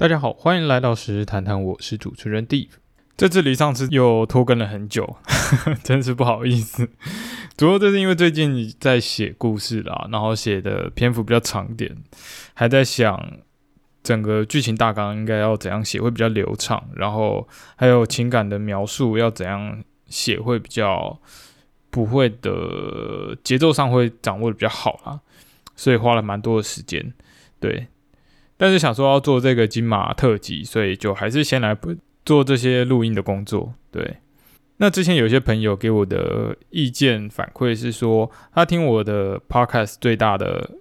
大家好，欢迎来到时日谈谈，我是主持人 Dave。这里上次又拖更了很久，真是不好意思。主要这是因为最近在写故事啦，然后写的篇幅比较长点，还在想整个剧情大纲应该要怎样写会比较流畅，然后还有情感的描述要怎样写会比较不会的节奏上会掌握的比较好啦，所以花了蛮多的时间，对。但是想说要做这个金马特辑，所以就还是先来做这些录音的工作。对，那之前有些朋友给我的意见反馈是说，他听我的 podcast 最大的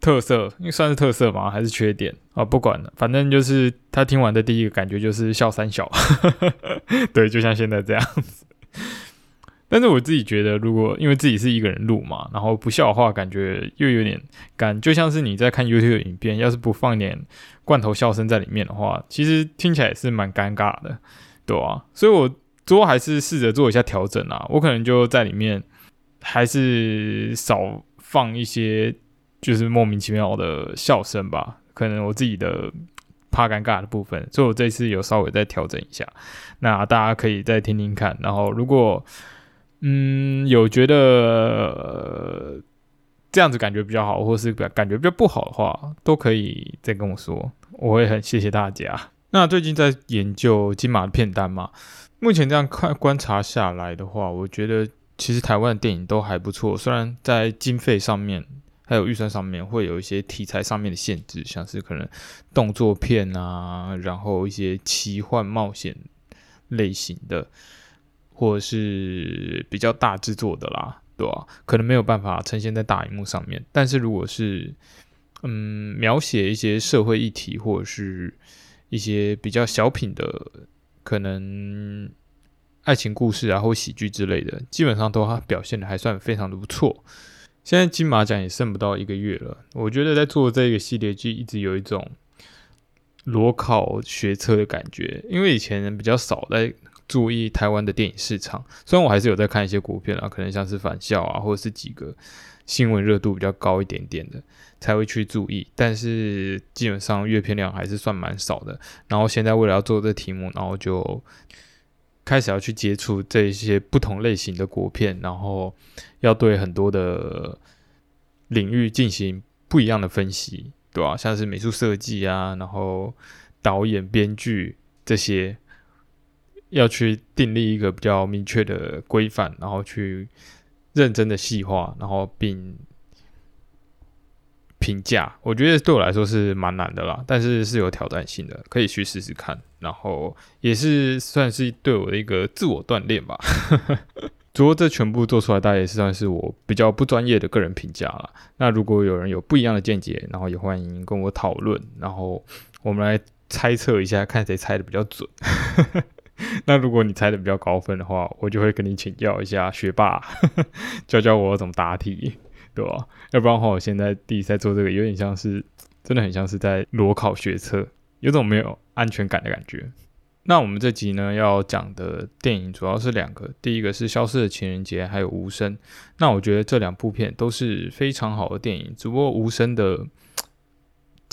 特色，因为算是特色嘛？还是缺点啊？不管了，反正就是他听完的第一个感觉就是笑三小，对，就像现在这样子。但是我自己觉得，如果因为自己是一个人录嘛，然后不笑的话，感觉又有点干，就像是你在看 YouTube 影片，要是不放点罐头笑声在里面的话，其实听起来也是蛮尴尬的，对啊，所以我最后还是试着做一下调整啊，我可能就在里面还是少放一些就是莫名其妙的笑声吧，可能我自己的怕尴尬的部分，所以我这次有稍微再调整一下，那大家可以再听听看，然后如果嗯，有觉得这样子感觉比较好，或是感觉比较不好的话，都可以再跟我说，我会很谢谢大家。那最近在研究金马的片单嘛，目前这样看观察下来的话，我觉得其实台湾的电影都还不错，虽然在经费上面还有预算上面会有一些题材上面的限制，像是可能动作片啊，然后一些奇幻冒险类型的。或者是比较大制作的啦，对吧？可能没有办法呈现在大荧幕上面。但是如果是嗯，描写一些社会议题或者是一些比较小品的，可能爱情故事啊或喜剧之类的，基本上都表现的还算非常的不错。现在金马奖也剩不到一个月了，我觉得在做这个系列剧一直有一种裸考学车的感觉，因为以前人比较少在。注意台湾的电影市场，虽然我还是有在看一些国片啊，可能像是返校啊，或者是几个新闻热度比较高一点点的才会去注意，但是基本上阅片量还是算蛮少的。然后现在为了要做这题目，然后就开始要去接触这些不同类型的国片，然后要对很多的领域进行不一样的分析，对吧？像是美术设计啊，然后导演、编剧这些。要去订立一个比较明确的规范，然后去认真的细化，然后并评价。我觉得对我来说是蛮难的啦，但是是有挑战性的，可以去试试看。然后也是算是对我的一个自我锻炼吧。不过这全部做出来，大家也是算是我比较不专业的个人评价了。那如果有人有不一样的见解，然后也欢迎跟我讨论，然后我们来猜测一下，看谁猜的比较准。那如果你猜的比较高分的话，我就会跟你请教一下学霸，教教我怎么答题，对吧？要不然的话，我现在第一次在做这个，有点像是，真的很像是在裸考学测，有种没有安全感的感觉。那我们这集呢要讲的电影主要是两个，第一个是《消失的情人节》，还有《无声》。那我觉得这两部片都是非常好的电影，只不过《无声》的。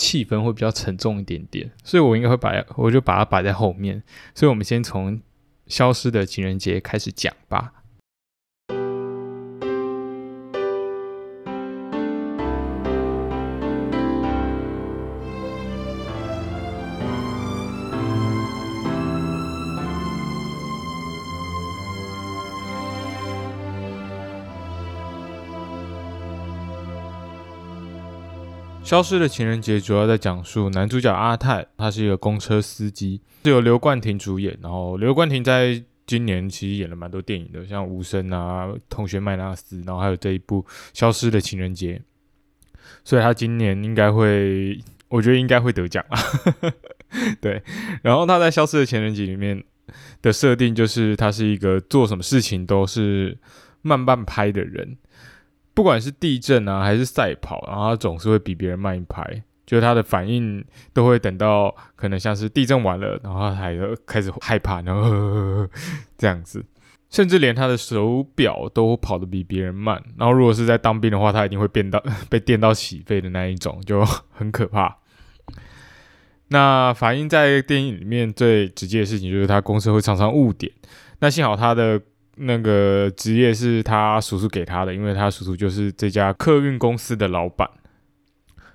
气氛会比较沉重一点点，所以我应该会把我就把它摆在后面，所以我们先从消失的情人节开始讲吧。消失的情人节主要在讲述男主角阿泰，他是一个公车司机，是由刘冠廷主演。然后刘冠廷在今年其实演了蛮多电影的，像《无声》啊，《同学麦纳斯》，然后还有这一部《消失的情人节》。所以他今年应该会，我觉得应该会得奖啊。对，然后他在《消失的情人节》里面的设定就是他是一个做什么事情都是慢半拍的人。不管是地震啊，还是赛跑，然后他总是会比别人慢一拍，就是他的反应都会等到可能像是地震完了，然后他还开始害怕，然后 这样子，甚至连他的手表都跑得比别人慢。然后如果是在当兵的话，他一定会变到 被电到起飞的那一种，就很可怕。那法英在电影里面最直接的事情就是他公司会常常误点。那幸好他的那个职业是他叔叔给他的，因为他叔叔就是这家客运公司的老板。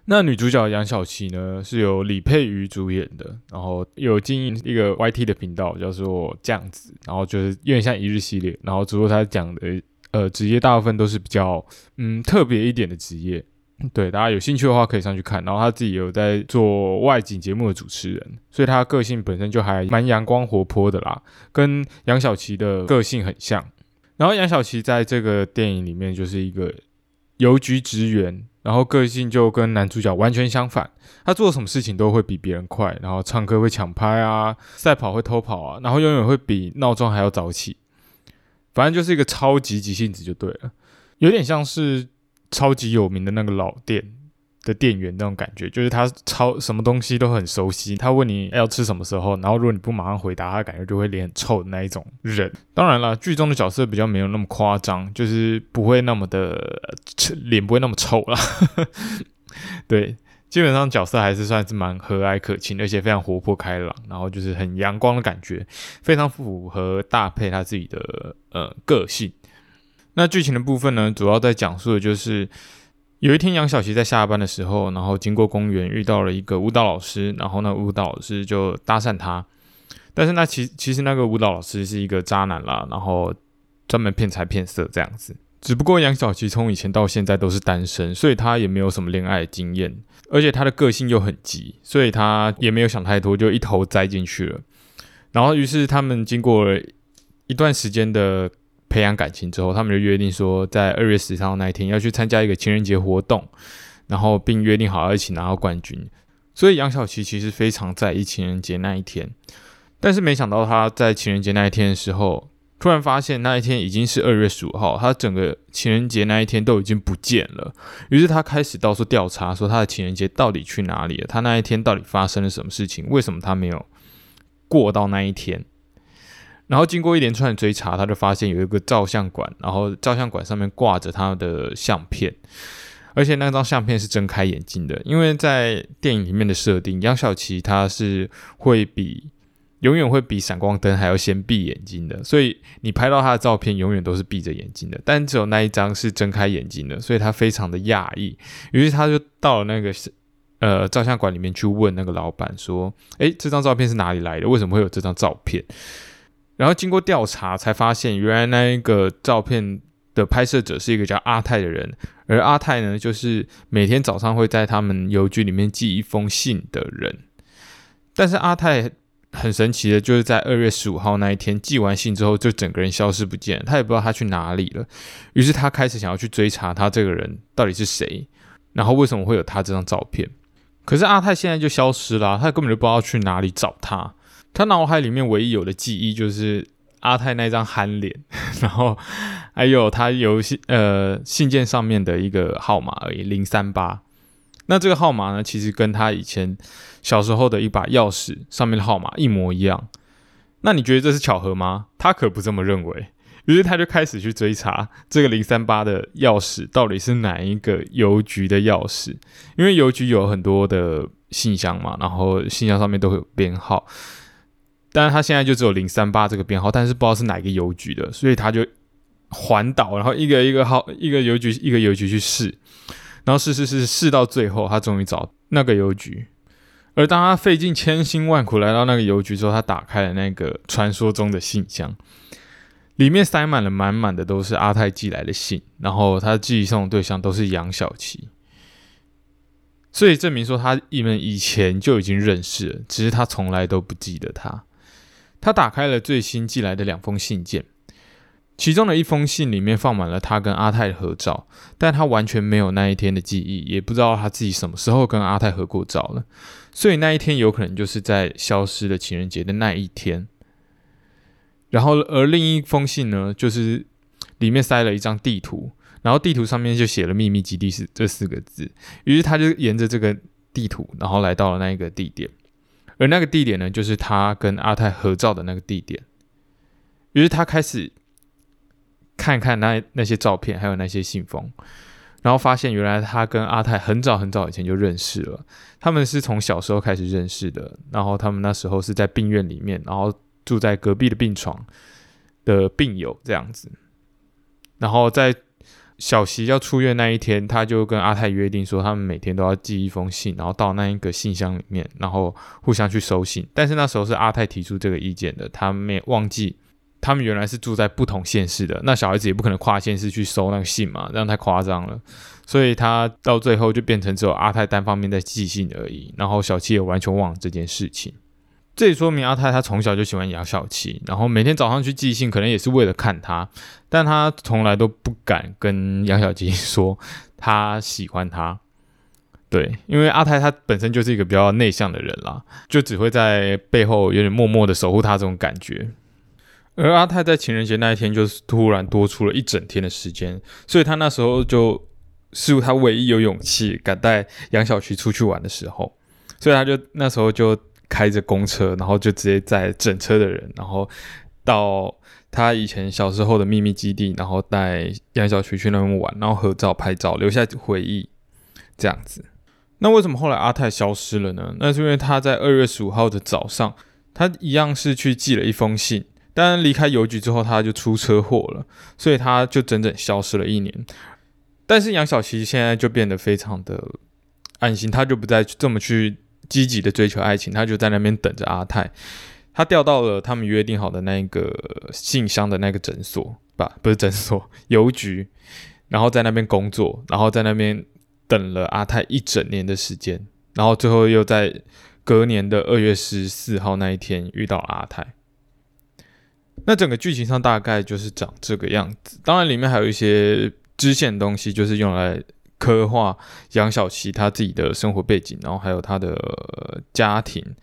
那女主角杨小琪呢，是由李佩瑜主演的，然后有经营一个 YT 的频道，叫做这样子，然后就是有点像一日系列，然后只不过他讲的呃职业大部分都是比较嗯特别一点的职业。对，大家有兴趣的话可以上去看。然后他自己有在做外景节目的主持人，所以他个性本身就还蛮阳光活泼的啦，跟杨小琪的个性很像。然后杨小琪在这个电影里面就是一个邮局职员，然后个性就跟男主角完全相反。他做什么事情都会比别人快，然后唱歌会抢拍啊，赛跑会偷跑啊，然后永远会比闹钟还要早起。反正就是一个超级急性子就对了，有点像是。超级有名的那个老店的店员那种感觉，就是他超什么东西都很熟悉。他问你要吃什么时候，然后如果你不马上回答，他感觉就会脸很臭的那一种人。当然了，剧中的角色比较没有那么夸张，就是不会那么的脸不会那么臭啦。对，基本上角色还是算是蛮和蔼可亲，而且非常活泼开朗，然后就是很阳光的感觉，非常符合搭配他自己的呃个性。那剧情的部分呢，主要在讲述的就是有一天杨小琪在下班的时候，然后经过公园遇到了一个舞蹈老师，然后那舞蹈老师就搭讪他，但是那其其实那个舞蹈老师是一个渣男啦，然后专门骗财骗色这样子。只不过杨小琪从以前到现在都是单身，所以他也没有什么恋爱经验，而且他的个性又很急，所以他也没有想太多，就一头栽进去了。然后于是他们经过了一段时间的。培养感情之后，他们就约定说，在二月十三号那一天要去参加一个情人节活动，然后并约定好要一起拿到冠军。所以杨小琪其实非常在意情人节那一天，但是没想到他在情人节那一天的时候，突然发现那一天已经是二月十五号，他整个情人节那一天都已经不见了。于是他开始到处调查，说他的情人节到底去哪里了？他那一天到底发生了什么事情？为什么他没有过到那一天？然后经过一连串的追查，他就发现有一个照相馆，然后照相馆上面挂着他的相片，而且那张相片是睁开眼睛的。因为在电影里面的设定，杨小琪他是会比永远会比闪光灯还要先闭眼睛的，所以你拍到他的照片永远都是闭着眼睛的，但只有那一张是睁开眼睛的，所以他非常的讶异。于是他就到了那个呃照相馆里面去问那个老板说：“诶，这张照片是哪里来的？为什么会有这张照片？”然后经过调查，才发现原来那一个照片的拍摄者是一个叫阿泰的人，而阿泰呢，就是每天早上会在他们邮局里面寄一封信的人。但是阿泰很神奇的，就是在二月十五号那一天寄完信之后，就整个人消失不见，他也不知道他去哪里了。于是他开始想要去追查他这个人到底是谁，然后为什么会有他这张照片。可是阿泰现在就消失了，他根本就不知道去哪里找他。他脑海里面唯一有的记忆就是阿泰那张憨脸，然后还有他邮信呃信件上面的一个号码而已，零三八。那这个号码呢，其实跟他以前小时候的一把钥匙上面的号码一模一样。那你觉得这是巧合吗？他可不这么认为。于是他就开始去追查这个零三八的钥匙到底是哪一个邮局的钥匙，因为邮局有很多的信箱嘛，然后信箱上面都会有编号。但是他现在就只有零三八这个编号，但是不知道是哪个邮局的，所以他就环岛，然后一个一个号，一个邮局一个邮局去试，然后试试试试到最后，他终于找那个邮局。而当他费尽千辛万苦来到那个邮局之后，他打开了那个传说中的信箱，里面塞满了满满的都是阿泰寄来的信，然后他寄送的对象都是杨小琪，所以证明说他你们以前就已经认识了，只是他从来都不记得他。他打开了最新寄来的两封信件，其中的一封信里面放满了他跟阿泰的合照，但他完全没有那一天的记忆，也不知道他自己什么时候跟阿泰合过照了，所以那一天有可能就是在消失的情人节的那一天。然后，而另一封信呢，就是里面塞了一张地图，然后地图上面就写了“秘密基地”是这四个字，于是他就沿着这个地图，然后来到了那一个地点。而那个地点呢，就是他跟阿泰合照的那个地点。于是他开始看看那那些照片，还有那些信封，然后发现原来他跟阿泰很早很早以前就认识了，他们是从小时候开始认识的，然后他们那时候是在病院里面，然后住在隔壁的病床的病友这样子，然后在小琪要出院那一天，他就跟阿泰约定说，他们每天都要寄一封信，然后到那一个信箱里面，然后互相去收信。但是那时候是阿泰提出这个意见的，他没忘记。他们原来是住在不同县市的，那小孩子也不可能跨县市去收那个信嘛，这样太夸张了。所以他到最后就变成只有阿泰单方面在寄信而已，然后小七也完全忘了这件事情。这也说明阿泰他从小就喜欢杨小七，然后每天早上去寄信，可能也是为了看他，但他从来都不敢跟杨小七说他喜欢他。对，因为阿泰他本身就是一个比较内向的人啦，就只会在背后有点默默的守护他这种感觉。而阿泰在情人节那一天，就是突然多出了一整天的时间，所以他那时候就是他唯一有勇气敢带杨小琪出去玩的时候，所以他就那时候就开着公车，然后就直接载整车的人，然后到他以前小时候的秘密基地，然后带杨小琪去那边玩，然后合照拍照，留下回忆，这样子。那为什么后来阿泰消失了呢？那是因为他在二月十五号的早上，他一样是去寄了一封信。但离开邮局之后，他就出车祸了，所以他就整整消失了一年。但是杨小琪现在就变得非常的安心，他就不再这么去积极的追求爱情，他就在那边等着阿泰。他调到了他们约定好的那个信箱的那个诊所吧，不是诊所，邮局，然后在那边工作，然后在那边等了阿泰一整年的时间，然后最后又在隔年的二月十四号那一天遇到阿泰。那整个剧情上大概就是长这个样子，当然里面还有一些支线东西，就是用来刻画杨小琪他自己的生活背景，然后还有他的家庭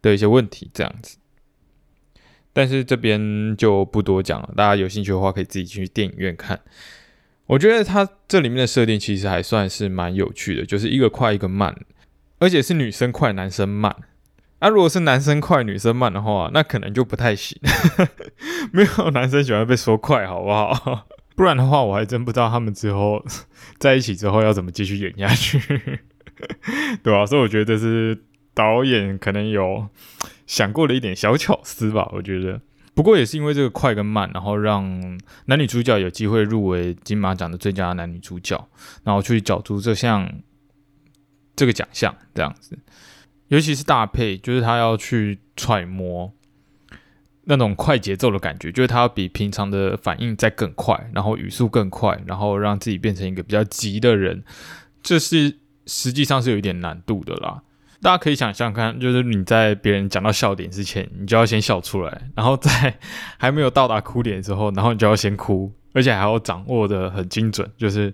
的一些问题这样子。但是这边就不多讲了，大家有兴趣的话可以自己去电影院看。我觉得他这里面的设定其实还算是蛮有趣的，就是一个快一个慢，而且是女生快男生慢。那如果是男生快女生慢的话，那可能就不太行。没有男生喜欢被说快，好不好？不然的话，我还真不知道他们之后 在一起之后要怎么继续演下去，对吧？所以我觉得这是导演可能有想过的一点小巧思吧。我觉得，不过也是因为这个快跟慢，然后让男女主角有机会入围金马奖的最佳男女主角，然后去角逐这项这个奖项，这样子。尤其是大配，就是他要去揣摩那种快节奏的感觉，就是他要比平常的反应再更快，然后语速更快，然后让自己变成一个比较急的人，这是实际上是有一点难度的啦。大家可以想象看，就是你在别人讲到笑点之前，你就要先笑出来，然后在还没有到达哭点之后，然后你就要先哭，而且还要掌握的很精准，就是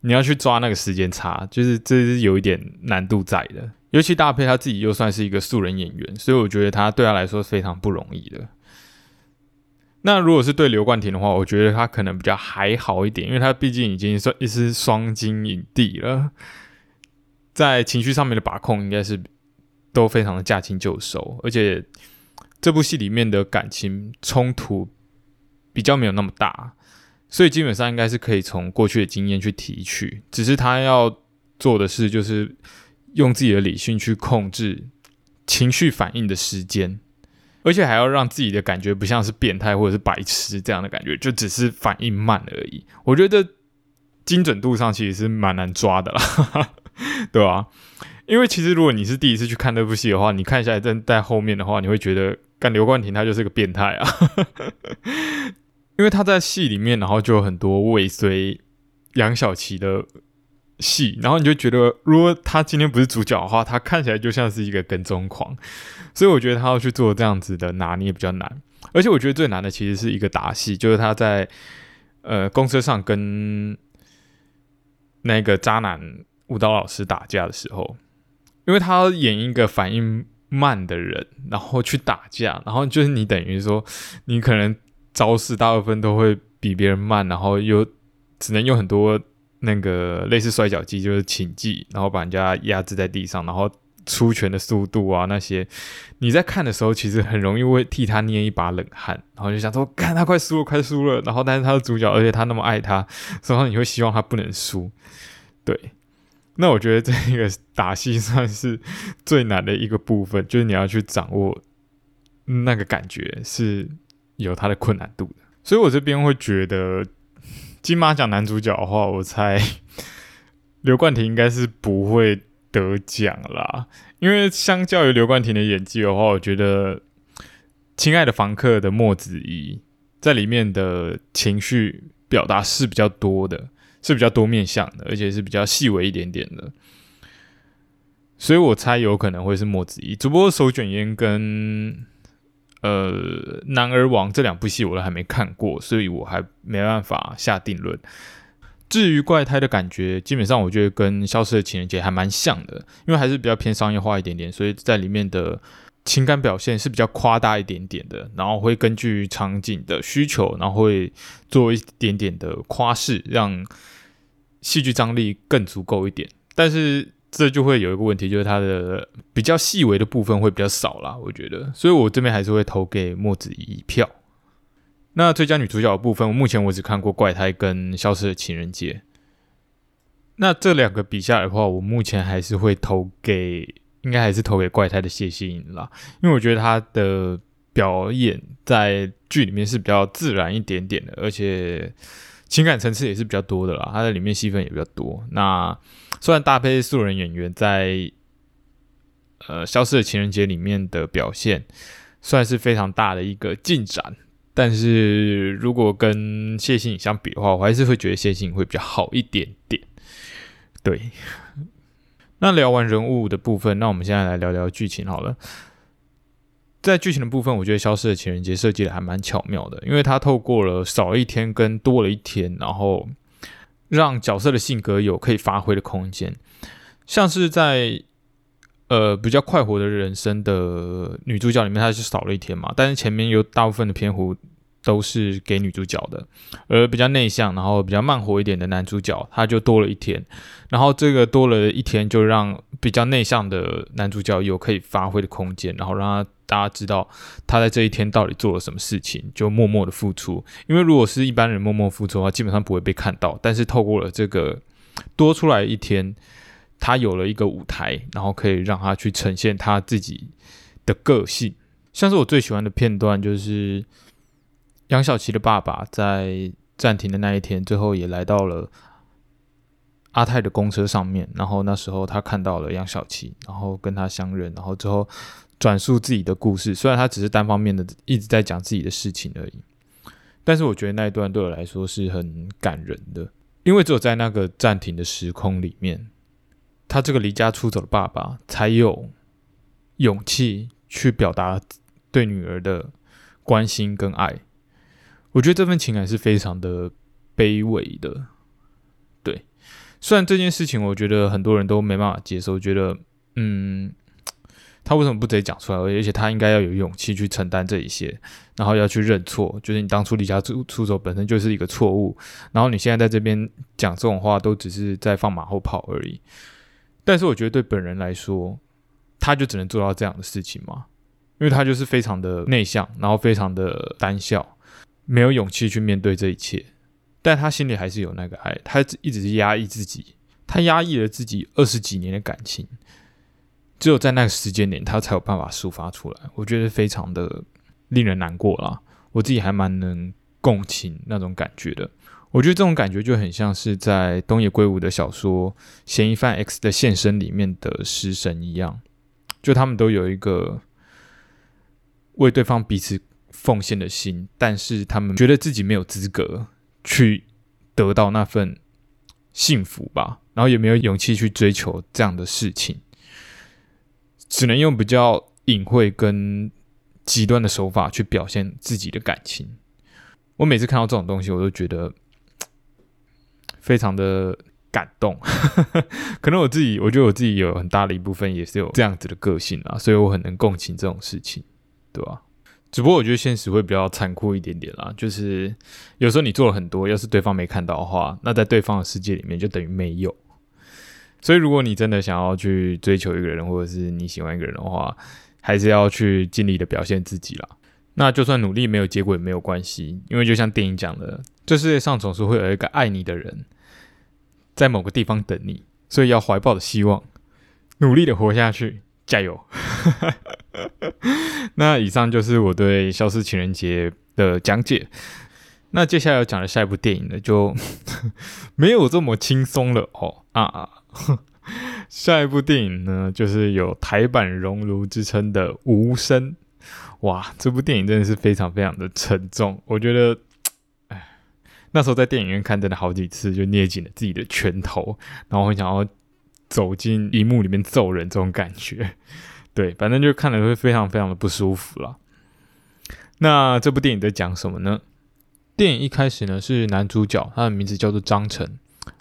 你要去抓那个时间差，就是这是有一点难度在的。尤其大佩他自己又算是一个素人演员，所以我觉得他对他来说非常不容易的。那如果是对刘冠廷的话，我觉得他可能比较还好一点，因为他毕竟已经算一是双金影帝了，在情绪上面的把控应该是都非常的驾轻就熟，而且这部戏里面的感情冲突比较没有那么大，所以基本上应该是可以从过去的经验去提取，只是他要做的事就是。用自己的理性去控制情绪反应的时间，而且还要让自己的感觉不像是变态或者是白痴这样的感觉，就只是反应慢而已。我觉得精准度上其实是蛮难抓的啦，对吧？因为其实如果你是第一次去看这部戏的话，你看下来在在后面的话，你会觉得干刘冠廷他就是个变态啊，因为他在戏里面，然后就有很多尾随杨小琪的。戏，然后你就觉得，如果他今天不是主角的话，他看起来就像是一个跟踪狂，所以我觉得他要去做这样子的拿捏比较难。而且我觉得最难的其实是一个打戏，就是他在呃公车上跟那个渣男舞蹈老师打架的时候，因为他要演一个反应慢的人，然后去打架，然后就是你等于说你可能招式大部分都会比别人慢，然后又只能用很多。那个类似摔跤技就是擒技，然后把人家压制在地上，然后出拳的速度啊那些，你在看的时候其实很容易会替他捏一把冷汗，然后就想说，看他快输了，快输了，然后但是他是主角，而且他那么爱他，所以你会希望他不能输。对，那我觉得这个打戏算是最难的一个部分，就是你要去掌握那个感觉是有它的困难度的。所以我这边会觉得金马奖男主角的话，我猜 刘冠廷应该是不会得奖啦，因为相较于刘冠廷的演技的话，我觉得《亲爱的房客》的莫子仪在里面的情绪。表达是比较多的，是比较多面向的，而且是比较细微一点点的，所以我猜有可能会是墨子怡。只不过《手卷烟》跟呃《男儿王》这两部戏我都还没看过，所以我还没办法下定论。至于怪胎的感觉，基本上我觉得跟《消失的情人节》还蛮像的，因为还是比较偏商业化一点点，所以在里面的。情感表现是比较夸大一点点的，然后会根据场景的需求，然后会做一点点的夸饰，让戏剧张力更足够一点。但是这就会有一个问题，就是它的比较细微的部分会比较少啦，我觉得。所以我这边还是会投给墨子一票。那最佳女主角的部分，我目前我只看过《怪胎》跟《消失的情人节》。那这两个比下来的话，我目前还是会投给。应该还是投给怪胎的谢欣颖啦，因为我觉得她的表演在剧里面是比较自然一点点的，而且情感层次也是比较多的啦。他在里面戏份也比较多。那虽然搭配素人演员在呃《消失的情人节》里面的表现算是非常大的一个进展，但是如果跟谢欣相比的话，我还是会觉得谢欣会比较好一点点。对。那聊完人物的部分，那我们现在来聊聊剧情好了。在剧情的部分，我觉得《消失的情人节》设计的还蛮巧妙的，因为它透过了少一天跟多了一天，然后让角色的性格有可以发挥的空间。像是在呃比较快活的人生的女主角里面，她是少了一天嘛，但是前面有大部分的篇幅。都是给女主角的，而比较内向，然后比较慢活一点的男主角，他就多了一天，然后这个多了一天，就让比较内向的男主角有可以发挥的空间，然后让他大家知道他在这一天到底做了什么事情，就默默的付出。因为如果是一般人默默付出的话，基本上不会被看到。但是透过了这个多出来一天，他有了一个舞台，然后可以让他去呈现他自己的个性。像是我最喜欢的片段就是。杨小琪的爸爸在暂停的那一天，最后也来到了阿泰的公车上面。然后那时候他看到了杨小琪，然后跟他相认，然后之后转述自己的故事。虽然他只是单方面的一直在讲自己的事情而已，但是我觉得那一段对我来说是很感人的，因为只有在那个暂停的时空里面，他这个离家出走的爸爸才有勇气去表达对女儿的关心跟爱。我觉得这份情感是非常的卑微的，对。虽然这件事情，我觉得很多人都没办法接受，觉得，嗯，他为什么不直接讲出来？而且他应该要有勇气去承担这一些，然后要去认错，就是你当初离家出出走本身就是一个错误，然后你现在在这边讲这种话，都只是在放马后炮而已。但是我觉得对本人来说，他就只能做到这样的事情吗？因为他就是非常的内向，然后非常的胆小。没有勇气去面对这一切，但他心里还是有那个爱，他一直是压抑自己，他压抑了自己二十几年的感情，只有在那个时间点，他才有办法抒发出来。我觉得非常的令人难过啦，我自己还蛮能共情那种感觉的。我觉得这种感觉就很像是在东野圭吾的小说《嫌疑犯 X 的现身》里面的食神一样，就他们都有一个为对方彼此。奉献的心，但是他们觉得自己没有资格去得到那份幸福吧，然后也没有勇气去追求这样的事情，只能用比较隐晦跟极端的手法去表现自己的感情。我每次看到这种东西，我都觉得 非常的感动。可能我自己，我觉得我自己有很大的一部分也是有这样子的个性啊，所以我很能共情这种事情，对吧？只不过我觉得现实会比较残酷一点点啦，就是有时候你做了很多，要是对方没看到的话，那在对方的世界里面就等于没有。所以如果你真的想要去追求一个人，或者是你喜欢一个人的话，还是要去尽力的表现自己啦。那就算努力没有结果也没有关系，因为就像电影讲的，这世界上总是会有一个爱你的人，在某个地方等你，所以要怀抱着希望，努力的活下去，加油！那以上就是我对《消失情人节》的讲解。那接下来要讲的下一部电影呢，就 没有这么轻松了哦啊啊！下一部电影呢，就是有台版熔炉之称的《无声》。哇，这部电影真的是非常非常的沉重。我觉得，哎，那时候在电影院看，真的好几次就捏紧了自己的拳头，然后很想要走进荧幕里面揍人这种感觉。对，反正就看了会非常非常的不舒服了。那这部电影在讲什么呢？电影一开始呢是男主角，他的名字叫做张晨，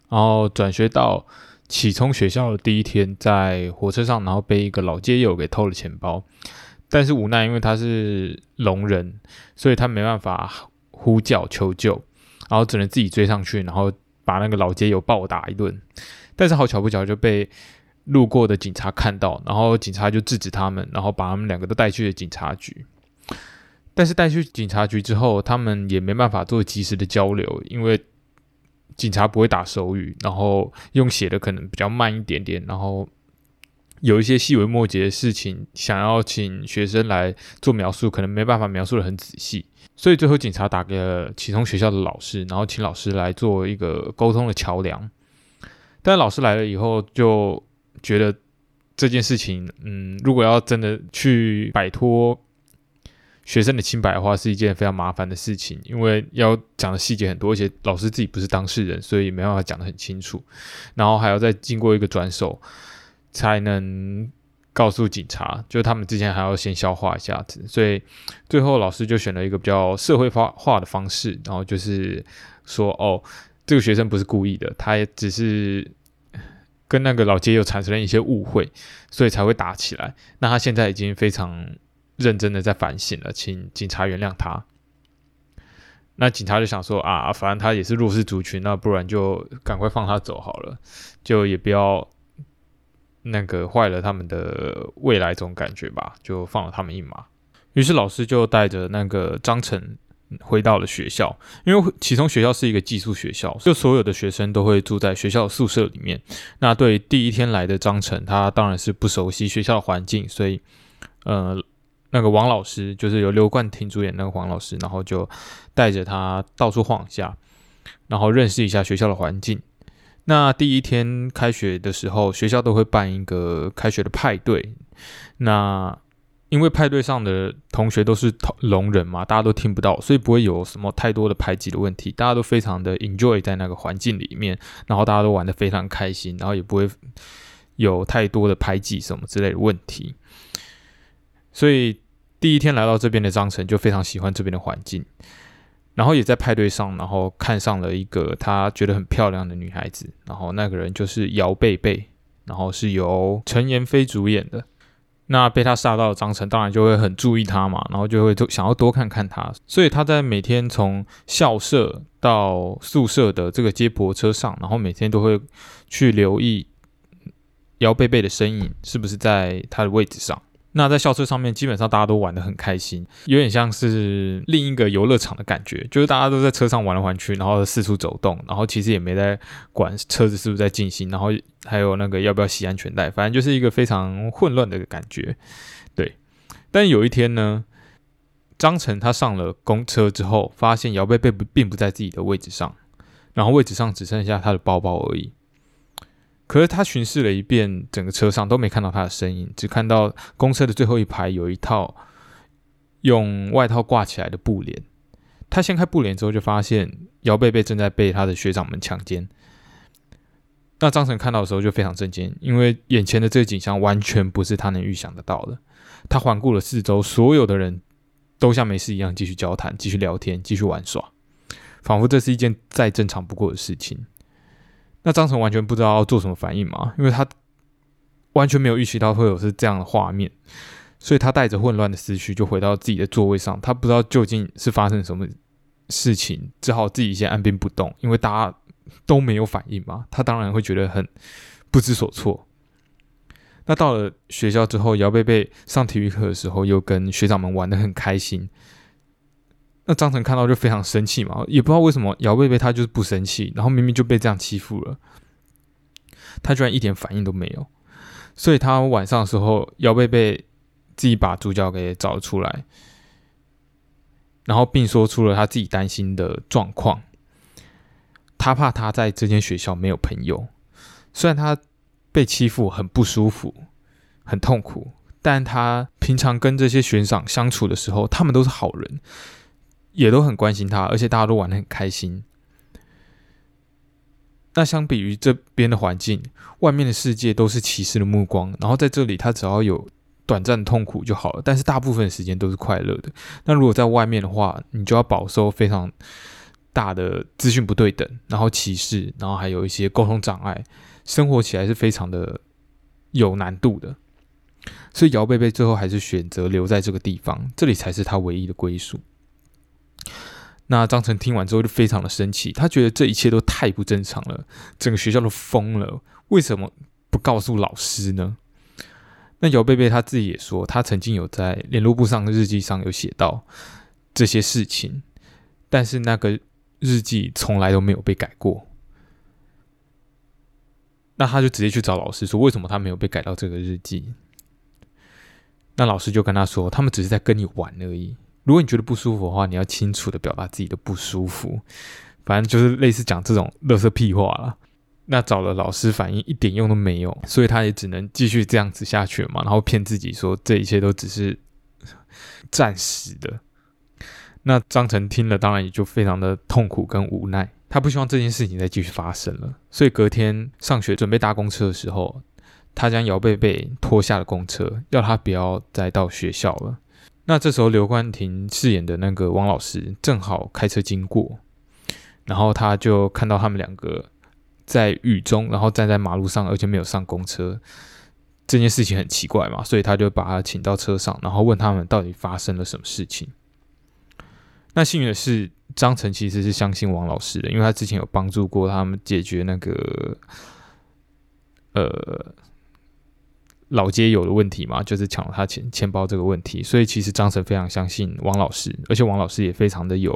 然后转学到启聪学校的第一天，在火车上，然后被一个老街友给偷了钱包，但是无奈因为他是聋人，所以他没办法呼叫求救，然后只能自己追上去，然后把那个老街友暴打一顿，但是好巧不巧就被。路过的警察看到，然后警察就制止他们，然后把他们两个都带去了警察局。但是带去警察局之后，他们也没办法做及时的交流，因为警察不会打手语，然后用写的可能比较慢一点点，然后有一些细微末节的事情，想要请学生来做描述，可能没办法描述的很仔细。所以最后警察打给了启聪学校的老师，然后请老师来做一个沟通的桥梁。但老师来了以后就。觉得这件事情，嗯，如果要真的去摆脱学生的清白的话，是一件非常麻烦的事情，因为要讲的细节很多，而且老师自己不是当事人，所以没办法讲得很清楚。然后还要再经过一个转手，才能告诉警察，就他们之前还要先消化一下子。所以最后老师就选了一个比较社会化化的方式，然后就是说，哦，这个学生不是故意的，他也只是。跟那个老街友产生了一些误会，所以才会打起来。那他现在已经非常认真的在反省了，请警察原谅他。那警察就想说啊，反正他也是弱势族群，那不然就赶快放他走好了，就也不要那个坏了他们的未来这种感觉吧，就放了他们一马。于是老师就带着那个张晨。回到了学校，因为启聪学校是一个寄宿学校，就所有的学生都会住在学校宿舍里面。那对第一天来的张晨，他当然是不熟悉学校的环境，所以，呃，那个王老师就是由刘冠廷主演那个王老师，然后就带着他到处晃一下，然后认识一下学校的环境。那第一天开学的时候，学校都会办一个开学的派对，那。因为派对上的同学都是聋人嘛，大家都听不到，所以不会有什么太多的排挤的问题。大家都非常的 enjoy 在那个环境里面，然后大家都玩的非常开心，然后也不会有太多的排挤什么之类的问题。所以第一天来到这边的张晨就非常喜欢这边的环境，然后也在派对上，然后看上了一个他觉得很漂亮的女孩子，然后那个人就是姚贝贝，然后是由陈妍霏主演的。那被他杀到的张晨当然就会很注意他嘛，然后就会想要多看看他，所以他在每天从校舍到宿舍的这个接驳车上，然后每天都会去留意姚贝贝的身影是不是在他的位置上。那在校车上面，基本上大家都玩得很开心，有点像是另一个游乐场的感觉，就是大家都在车上玩来玩去，然后四处走动，然后其实也没在管车子是不是在进行，然后还有那个要不要系安全带，反正就是一个非常混乱的感觉。对，但有一天呢，张晨他上了公车之后，发现姚贝贝并不在自己的位置上，然后位置上只剩下他的包包而已。可是他巡视了一遍整个车上都没看到他的身影，只看到公车的最后一排有一套用外套挂起来的布帘。他掀开布帘之后，就发现姚贝贝正在被他的学长们强奸。那张晨看到的时候就非常震惊，因为眼前的这个景象完全不是他能预想得到的。他环顾了四周，所有的人都像没事一样继续交谈、继续聊天、继续玩耍，仿佛这是一件再正常不过的事情。那张成完全不知道要做什么反应嘛，因为他完全没有预期到会有是这样的画面，所以他带着混乱的思绪就回到自己的座位上。他不知道究竟是发生什么事情，只好自己先按兵不动，因为大家都没有反应嘛。他当然会觉得很不知所措。那到了学校之后，姚贝贝上体育课的时候，又跟学长们玩的很开心。那张晨看到就非常生气嘛，也不知道为什么姚贝贝他就是不生气，然后明明就被这样欺负了，他居然一点反应都没有。所以他晚上的时候，姚贝贝自己把主角给找出来，然后并说出了他自己担心的状况。他怕他在这间学校没有朋友，虽然他被欺负很不舒服、很痛苦，但他平常跟这些悬赏相处的时候，他们都是好人，也都很关心他，而且大家都玩得很开心。那相比于这边的环境，外面的世界都是歧视的目光，然后在这里他只要有短暂的痛苦就好了，但是大部分时间都是快乐的。那如果在外面的话，你就要饱受非常大的资讯不对等，然后歧视，然后还有一些沟通障碍，生活起来是非常的有难度的。所以姚贝贝最后还是选择留在这个地方，这里才是他唯一的归属。那张晨听完之后就非常的生气，他觉得这一切都太不正常了，整个学校都疯了，为什么不告诉老师呢？那姚贝贝他自己也说，他曾经有在联络簿上的日记上有写到这些事情，但是那个日记从来都没有被改过。那他就直接去找老师说，为什么他没有被改到这个日记？那老师就跟他说，他们只是在跟你玩而已。如果你觉得不舒服的话，你要清楚的表达自己的不舒服。反正就是类似讲这种乐色屁话了。那找了老师反应一点用都没有，所以他也只能继续这样子下去嘛。然后骗自己说这一切都只是暂时的。那张晨听了当然也就非常的痛苦跟无奈，他不希望这件事情再继续发生了。所以隔天上学准备搭公车的时候，他将姚贝贝拖下了公车，要他不要再到学校了。那这时候，刘冠廷饰演的那个王老师正好开车经过，然后他就看到他们两个在雨中，然后站在马路上，而且没有上公车，这件事情很奇怪嘛，所以他就把他请到车上，然后问他们到底发生了什么事情。那幸运的是，张晨其实是相信王老师的，因为他之前有帮助过他们解决那个，呃。老街有的问题嘛，就是抢了他钱钱包这个问题，所以其实张晨非常相信王老师，而且王老师也非常的有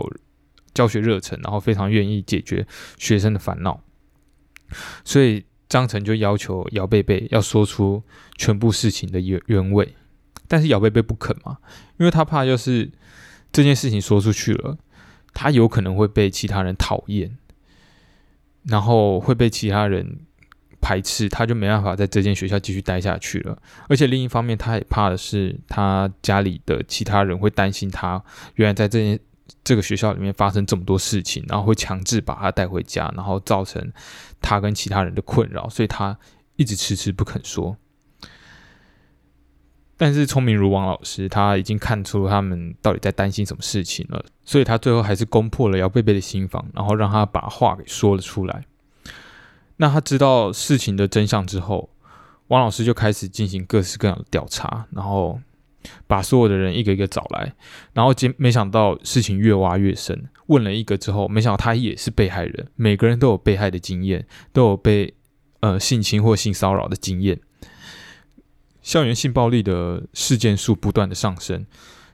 教学热忱，然后非常愿意解决学生的烦恼，所以张晨就要求姚贝贝要说出全部事情的原原委，但是姚贝贝不肯嘛，因为他怕就是这件事情说出去了，他有可能会被其他人讨厌，然后会被其他人。排斥，他就没办法在这间学校继续待下去了。而且另一方面，他也怕的是，他家里的其他人会担心他原来在这间这个学校里面发生这么多事情，然后会强制把他带回家，然后造成他跟其他人的困扰，所以他一直迟迟不肯说。但是聪明如王老师，他已经看出他们到底在担心什么事情了，所以他最后还是攻破了姚贝贝的心房，然后让他把话给说了出来。那他知道事情的真相之后，王老师就开始进行各式各样的调查，然后把所有的人一个一个找来，然后结没想到事情越挖越深。问了一个之后，没想到他也是被害人，每个人都有被害的经验，都有被呃性侵或性骚扰的经验。校园性暴力的事件数不断的上升，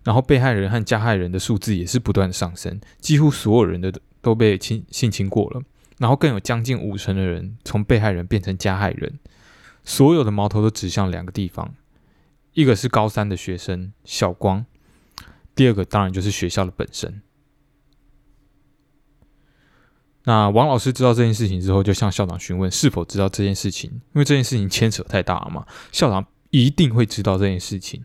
然后被害人和加害人的数字也是不断的上升，几乎所有人的都被侵性侵过了。然后更有将近五成的人从被害人变成加害人，所有的矛头都指向两个地方，一个是高三的学生小光，第二个当然就是学校的本身。那王老师知道这件事情之后，就向校长询问是否知道这件事情，因为这件事情牵扯太大了嘛，校长一定会知道这件事情。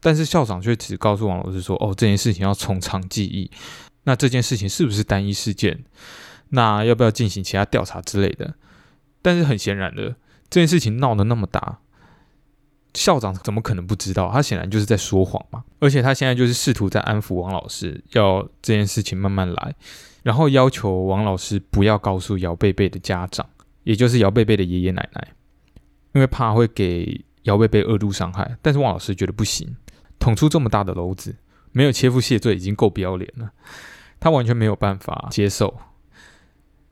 但是校长却只告诉王老师说：“哦，这件事情要从长计议。”那这件事情是不是单一事件？那要不要进行其他调查之类的？但是很显然的，这件事情闹得那么大，校长怎么可能不知道？他显然就是在说谎嘛！而且他现在就是试图在安抚王老师，要这件事情慢慢来，然后要求王老师不要告诉姚贝贝的家长，也就是姚贝贝的爷爷奶奶，因为怕会给姚贝贝恶度伤害。但是王老师觉得不行，捅出这么大的篓子，没有切腹谢罪已经够不要脸了。他完全没有办法接受，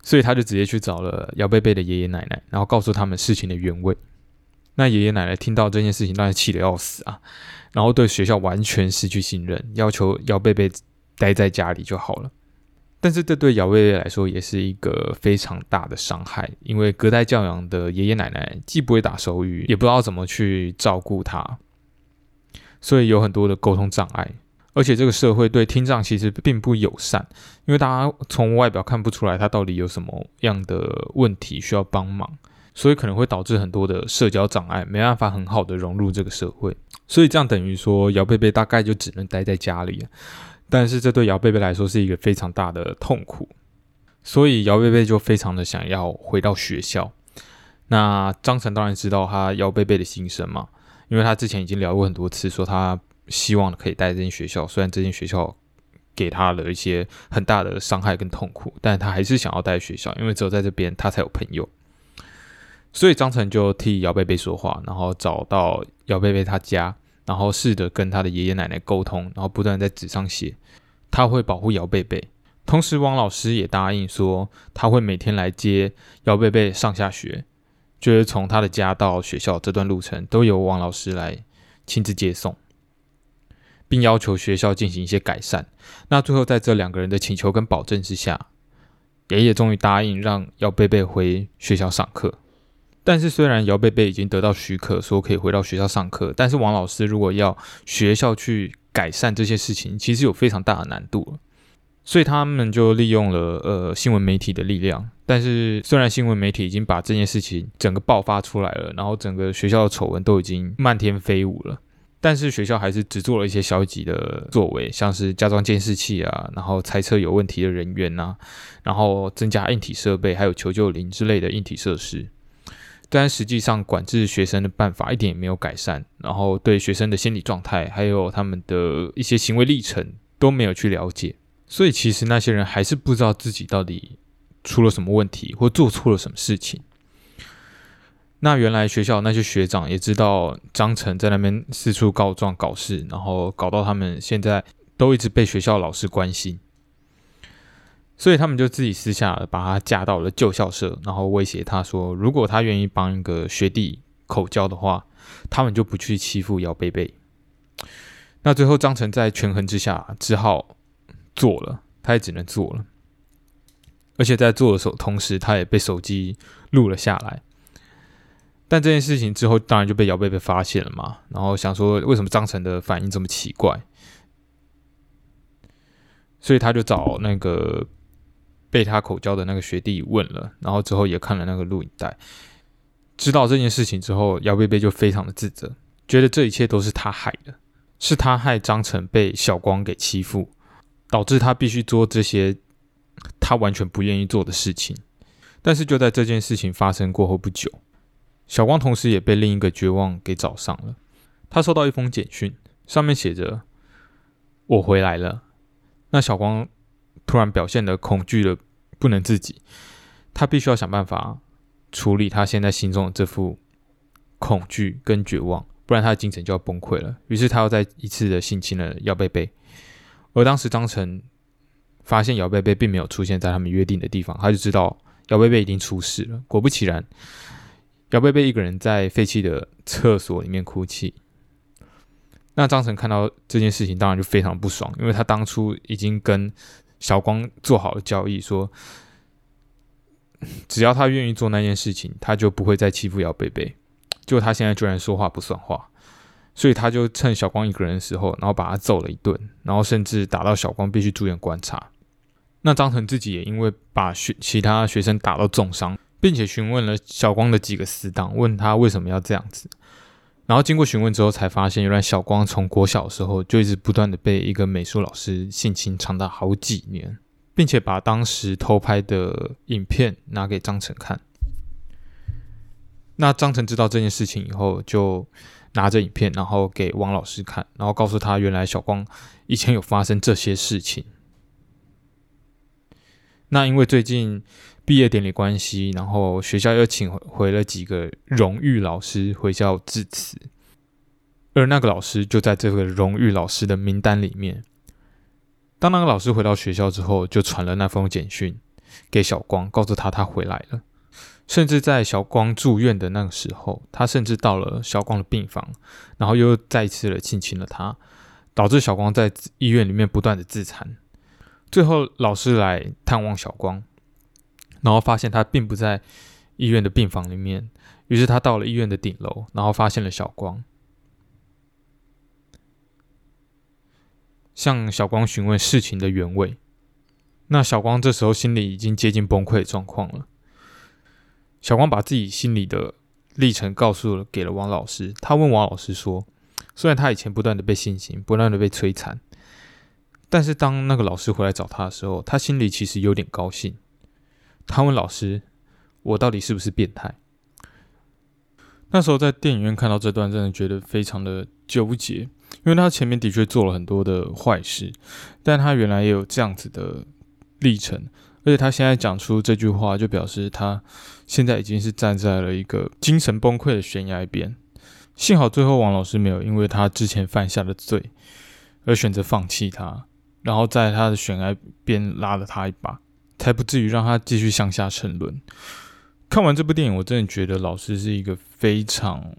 所以他就直接去找了姚贝贝的爷爷奶奶，然后告诉他们事情的原委。那爷爷奶奶听到这件事情，当然气得要死啊，然后对学校完全失去信任，要求姚贝贝待在家里就好了。但是这对姚贝贝来说也是一个非常大的伤害，因为隔代教养的爷爷奶奶既不会打手语，也不知道怎么去照顾他，所以有很多的沟通障碍。而且这个社会对听障其实并不友善，因为大家从外表看不出来他到底有什么样的问题需要帮忙，所以可能会导致很多的社交障碍，没办法很好的融入这个社会。所以这样等于说姚贝贝大概就只能待在家里，但是这对姚贝贝来说是一个非常大的痛苦，所以姚贝贝就非常的想要回到学校。那张晨当然知道他姚贝贝的心声嘛，因为他之前已经聊过很多次，说他。希望可以待这间学校，虽然这间学校给他了一些很大的伤害跟痛苦，但他还是想要待学校，因为只有在这边他才有朋友。所以张晨就替姚贝贝说话，然后找到姚贝贝他家，然后试着跟他的爷爷奶奶沟通，然后不断在纸上写他会保护姚贝贝。同时，王老师也答应说他会每天来接姚贝贝上下学，就是从他的家到学校这段路程都由王老师来亲自接送。并要求学校进行一些改善。那最后，在这两个人的请求跟保证之下，爷爷终于答应让姚贝贝回学校上课。但是，虽然姚贝贝已经得到许可，说可以回到学校上课，但是王老师如果要学校去改善这些事情，其实有非常大的难度。所以他们就利用了呃新闻媒体的力量。但是，虽然新闻媒体已经把这件事情整个爆发出来了，然后整个学校的丑闻都已经漫天飞舞了。但是学校还是只做了一些消极的作为，像是加装监视器啊，然后猜测有问题的人员呐，然后增加硬体设备，还有求救铃之类的硬体设施。但实际上管制学生的办法一点也没有改善，然后对学生的心理状态，还有他们的一些行为历程都没有去了解，所以其实那些人还是不知道自己到底出了什么问题，或做错了什么事情。那原来学校那些学长也知道张晨在那边四处告状搞事，然后搞到他们现在都一直被学校老师关心，所以他们就自己私下把他架到了旧校舍，然后威胁他说，如果他愿意帮一个学弟口交的话，他们就不去欺负姚贝贝。那最后张晨在权衡之下只好做了，他也只能做了，而且在做的时候，同时他也被手机录了下来。但这件事情之后，当然就被姚贝贝发现了嘛。然后想说，为什么张晨的反应这么奇怪？所以他就找那个被他口交的那个学弟问了。然后之后也看了那个录影带，知道这件事情之后，姚贝贝就非常的自责，觉得这一切都是他害的，是他害张晨被小光给欺负，导致他必须做这些他完全不愿意做的事情。但是就在这件事情发生过后不久。小光同时也被另一个绝望给找上了。他收到一封简讯，上面写着：“我回来了。”那小光突然表现的恐惧的不能自己，他必须要想办法处理他现在心中的这副恐惧跟绝望，不然他的精神就要崩溃了。于是他又再一次的性侵了姚贝贝。而当时张晨发现姚贝贝并没有出现在他们约定的地方，他就知道姚贝贝已经出事了。果不其然。姚贝贝一个人在废弃的厕所里面哭泣。那张晨看到这件事情，当然就非常不爽，因为他当初已经跟小光做好了交易，说只要他愿意做那件事情，他就不会再欺负姚贝贝。结果他现在居然说话不算话，所以他就趁小光一个人的时候，然后把他揍了一顿，然后甚至打到小光必须住院观察。那张晨自己也因为把学其他学生打到重伤。并且询问了小光的几个死党，问他为什么要这样子。然后经过询问之后，才发现原来小光从国小的时候就一直不断的被一个美术老师性侵长达好几年，并且把当时偷拍的影片拿给张晨看。那张晨知道这件事情以后，就拿着影片，然后给王老师看，然后告诉他原来小光以前有发生这些事情。那因为最近。毕业典礼关系，然后学校又请回了几个荣誉老师回校致辞，而那个老师就在这个荣誉老师的名单里面。当那个老师回到学校之后，就传了那封简讯给小光，告诉他他回来了。甚至在小光住院的那个时候，他甚至到了小光的病房，然后又再一次的性侵了他，导致小光在医院里面不断的自残。最后老师来探望小光，然后发现他并不在医院的病房里面，于是他到了医院的顶楼，然后发现了小光，向小光询问事情的原委。那小光这时候心里已经接近崩溃的状况了。小光把自己心里的历程告诉了给了王老师，他问王老师说：“虽然他以前不断的被性侵，不断的被摧残，但是当那个老师回来找他的时候，他心里其实有点高兴。”他问老师：“我到底是不是变态？”那时候在电影院看到这段，真的觉得非常的纠结，因为他前面的确做了很多的坏事，但他原来也有这样子的历程。而且他现在讲出这句话，就表示他现在已经是站在了一个精神崩溃的悬崖边。幸好最后王老师没有因为他之前犯下的罪而选择放弃他，然后在他的悬崖边拉了他一把，才不至于让他继续向下沉沦。看完这部电影，我真的觉得老师是一个非常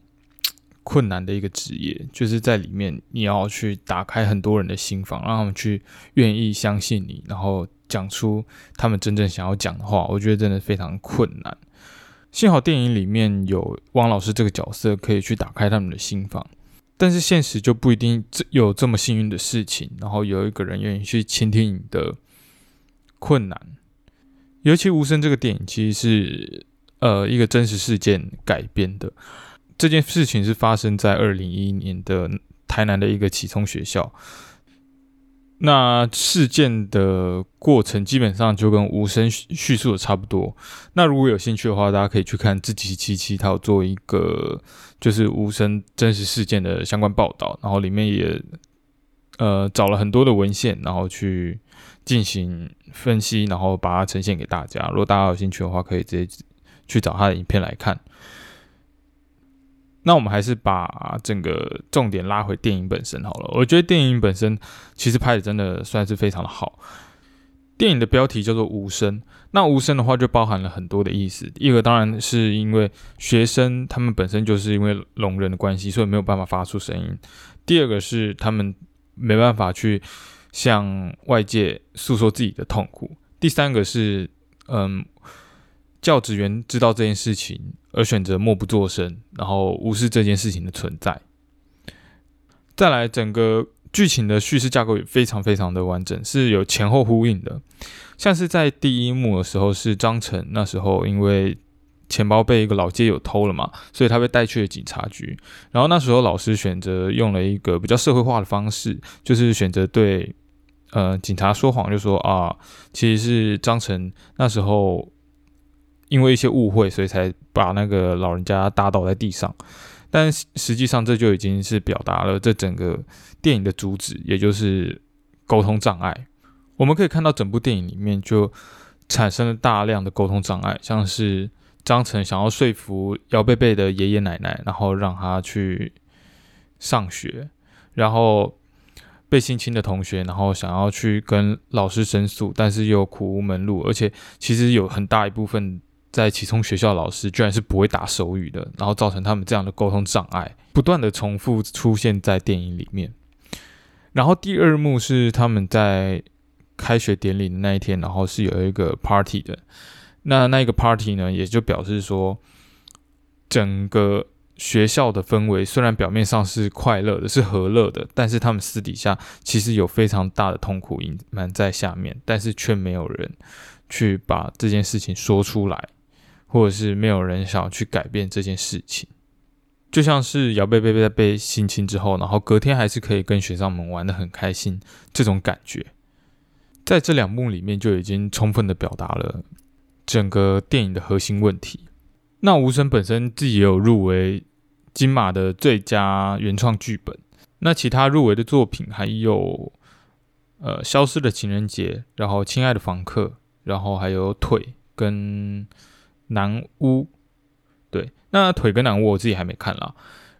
困难的一个职业，就是在里面你要去打开很多人的心房，让他们去愿意相信你，然后。讲出他们真正想要讲的话，我觉得真的非常困难。幸好电影里面有汪老师这个角色，可以去打开他们的心房。但是现实就不一定有这么幸运的事情，然后有一个人愿意去倾听你的困难。尤其《无声》这个电影，其实是呃一个真实事件改编的。这件事情是发生在二零一一年的台南的一个启聪学校。那事件的过程基本上就跟无声叙述的差不多。那如果有兴趣的话，大家可以去看自己七七，他有做一个就是无声真实事件的相关报道，然后里面也呃找了很多的文献，然后去进行分析，然后把它呈现给大家。如果大家有兴趣的话，可以直接去找他的影片来看。那我们还是把整个重点拉回电影本身好了。我觉得电影本身其实拍的真的算是非常的好。电影的标题叫做《无声》，那无声的话就包含了很多的意思。一个当然是因为学生他们本身就是因为聋人的关系，所以没有办法发出声音。第二个是他们没办法去向外界诉说自己的痛苦。第三个是，嗯。教职员知道这件事情而选择默不作声，然后无视这件事情的存在。再来，整个剧情的叙事架构也非常非常的完整，是有前后呼应的。像是在第一幕的时候，是张晨那时候因为钱包被一个老街友偷了嘛，所以他被带去了警察局。然后那时候老师选择用了一个比较社会化的方式，就是选择对呃警察说谎，就说啊，其实是张晨那时候。因为一些误会，所以才把那个老人家打倒在地上。但实际上，这就已经是表达了这整个电影的主旨，也就是沟通障碍。我们可以看到，整部电影里面就产生了大量的沟通障碍，像是张晨想要说服姚贝贝的爷爷奶奶，然后让他去上学，然后被性侵的同学，然后想要去跟老师申诉，但是又苦无门路，而且其实有很大一部分。在启聪学校，老师居然是不会打手语的，然后造成他们这样的沟通障碍，不断的重复出现在电影里面。然后第二幕是他们在开学典礼的那一天，然后是有一个 party 的。那那一个 party 呢，也就表示说，整个学校的氛围虽然表面上是快乐的，是和乐的，但是他们私底下其实有非常大的痛苦隐瞒在下面，但是却没有人去把这件事情说出来。或者是没有人想要去改变这件事情，就像是姚贝贝在被性侵之后，然后隔天还是可以跟学生们玩的很开心，这种感觉，在这两幕里面就已经充分的表达了整个电影的核心问题。那吴声本身自己也有入围金马的最佳原创剧本，那其他入围的作品还有呃《消失的情人节》，然后《亲爱的房客》，然后还有《腿》跟。南屋，对，那腿跟南屋我自己还没看啦。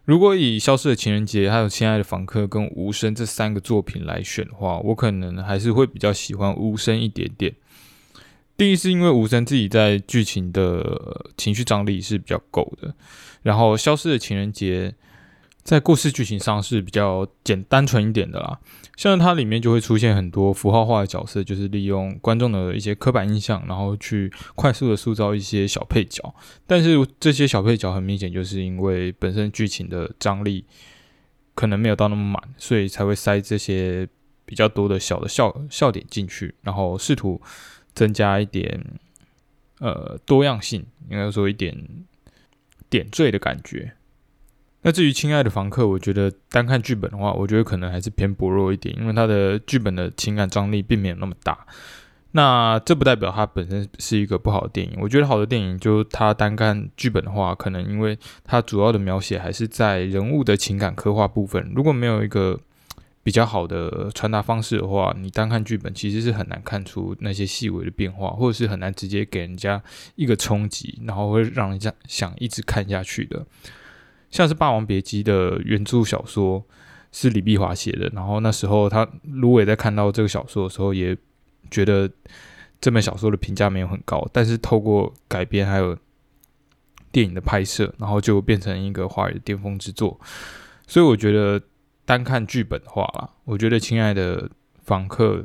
如果以消失的情人节、还有亲爱的房客跟无声这三个作品来选的话，我可能还是会比较喜欢无声一点点。第一是因为无声自己在剧情的情绪张力是比较够的，然后消失的情人节在故事剧情上是比较简单纯一点的啦。像它里面就会出现很多符号化的角色，就是利用观众的一些刻板印象，然后去快速的塑造一些小配角。但是这些小配角很明显就是因为本身剧情的张力可能没有到那么满，所以才会塞这些比较多的小的笑笑点进去，然后试图增加一点呃多样性，应该说一点点缀的感觉。那至于亲爱的房客，我觉得单看剧本的话，我觉得可能还是偏薄弱一点，因为它的剧本的情感张力并没有那么大。那这不代表它本身是一个不好的电影。我觉得好的电影，就它单看剧本的话，可能因为它主要的描写还是在人物的情感刻画部分。如果没有一个比较好的传达方式的话，你单看剧本其实是很难看出那些细微的变化，或者是很难直接给人家一个冲击，然后会让人家想一直看下去的。像是《霸王别姬》的原著小说是李碧华写的，然后那时候他芦苇在看到这个小说的时候，也觉得这本小说的评价没有很高，但是透过改编还有电影的拍摄，然后就变成一个华语的巅峰之作。所以我觉得单看剧本的话啦，我觉得《亲爱的房客》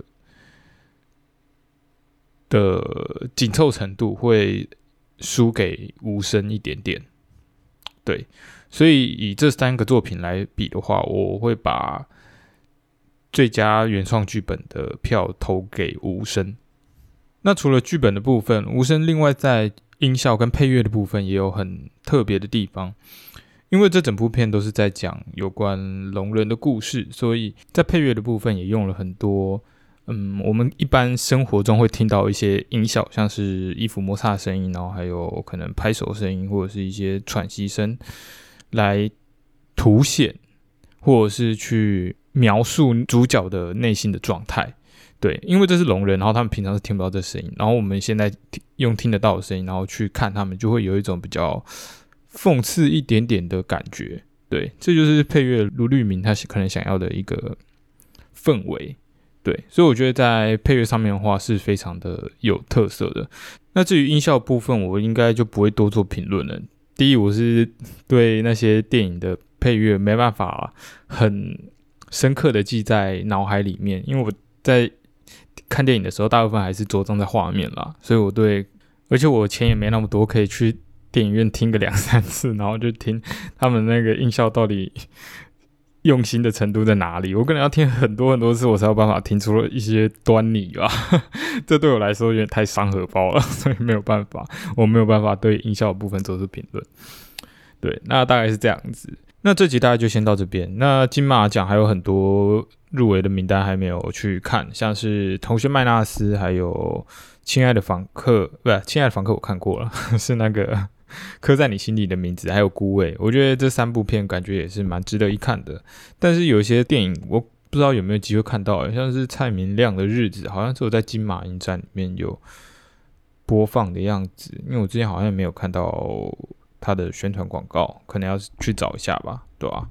的紧凑程度会输给《无声》一点点，对。所以以这三个作品来比的话，我会把最佳原创剧本的票投给无声。那除了剧本的部分，无声另外在音效跟配乐的部分也有很特别的地方。因为这整部片都是在讲有关龙人的故事，所以在配乐的部分也用了很多，嗯，我们一般生活中会听到一些音效，像是衣服摩擦的声音，然后还有可能拍手声音，或者是一些喘息声。来凸显，或者是去描述主角的内心的状态，对，因为这是聋人，然后他们平常是听不到这声音，然后我们现在用听得到的声音，然后去看他们，就会有一种比较讽刺一点点的感觉，对，这就是配乐卢律明他可能想要的一个氛围，对，所以我觉得在配乐上面的话是非常的有特色的。那至于音效部分，我应该就不会多做评论了。第一，我是对那些电影的配乐没办法很深刻的记在脑海里面，因为我在看电影的时候，大部分还是着重在画面啦，所以我对，而且我钱也没那么多，可以去电影院听个两三次，然后就听他们那个音效到底。用心的程度在哪里？我可能要听很多很多次，我才有办法听出了一些端倪吧。这对我来说有点太伤荷包了，所以没有办法，我没有办法对音效的部分做出评论。对，那大概是这样子。那这集大概就先到这边。那金马奖还有很多入围的名单还没有去看，像是《同学麦纳斯》，还有《亲爱的访客》，不《亲爱的访客》，我看过了，是那个。刻在你心里的名字，还有孤味，我觉得这三部片感觉也是蛮值得一看的。但是有些电影我不知道有没有机会看到，像是蔡明亮的日子，好像只有在金马影展里面有播放的样子。因为我之前好像没有看到他的宣传广告，可能要去找一下吧，对吧？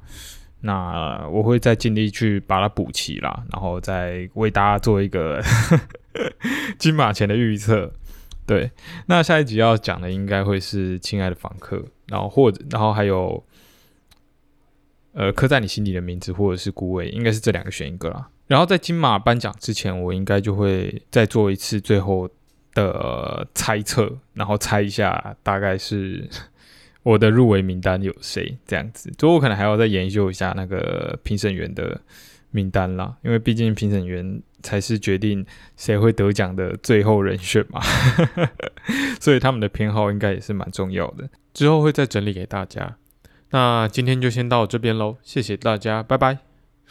那我会再尽力去把它补齐啦，然后再为大家做一个 金马前的预测。对，那下一集要讲的应该会是《亲爱的访客》，然后或者，然后还有，呃，刻在你心底的名字，或者是孤味，应该是这两个选一个啦。然后在金马颁奖之前，我应该就会再做一次最后的猜测，然后猜一下大概是我的入围名单有谁这样子。最后可能还要再研究一下那个评审员的名单啦，因为毕竟评审员。才是决定谁会得奖的最后人选嘛，所以他们的偏好应该也是蛮重要的。之后会再整理给大家。那今天就先到这边喽，谢谢大家，拜拜。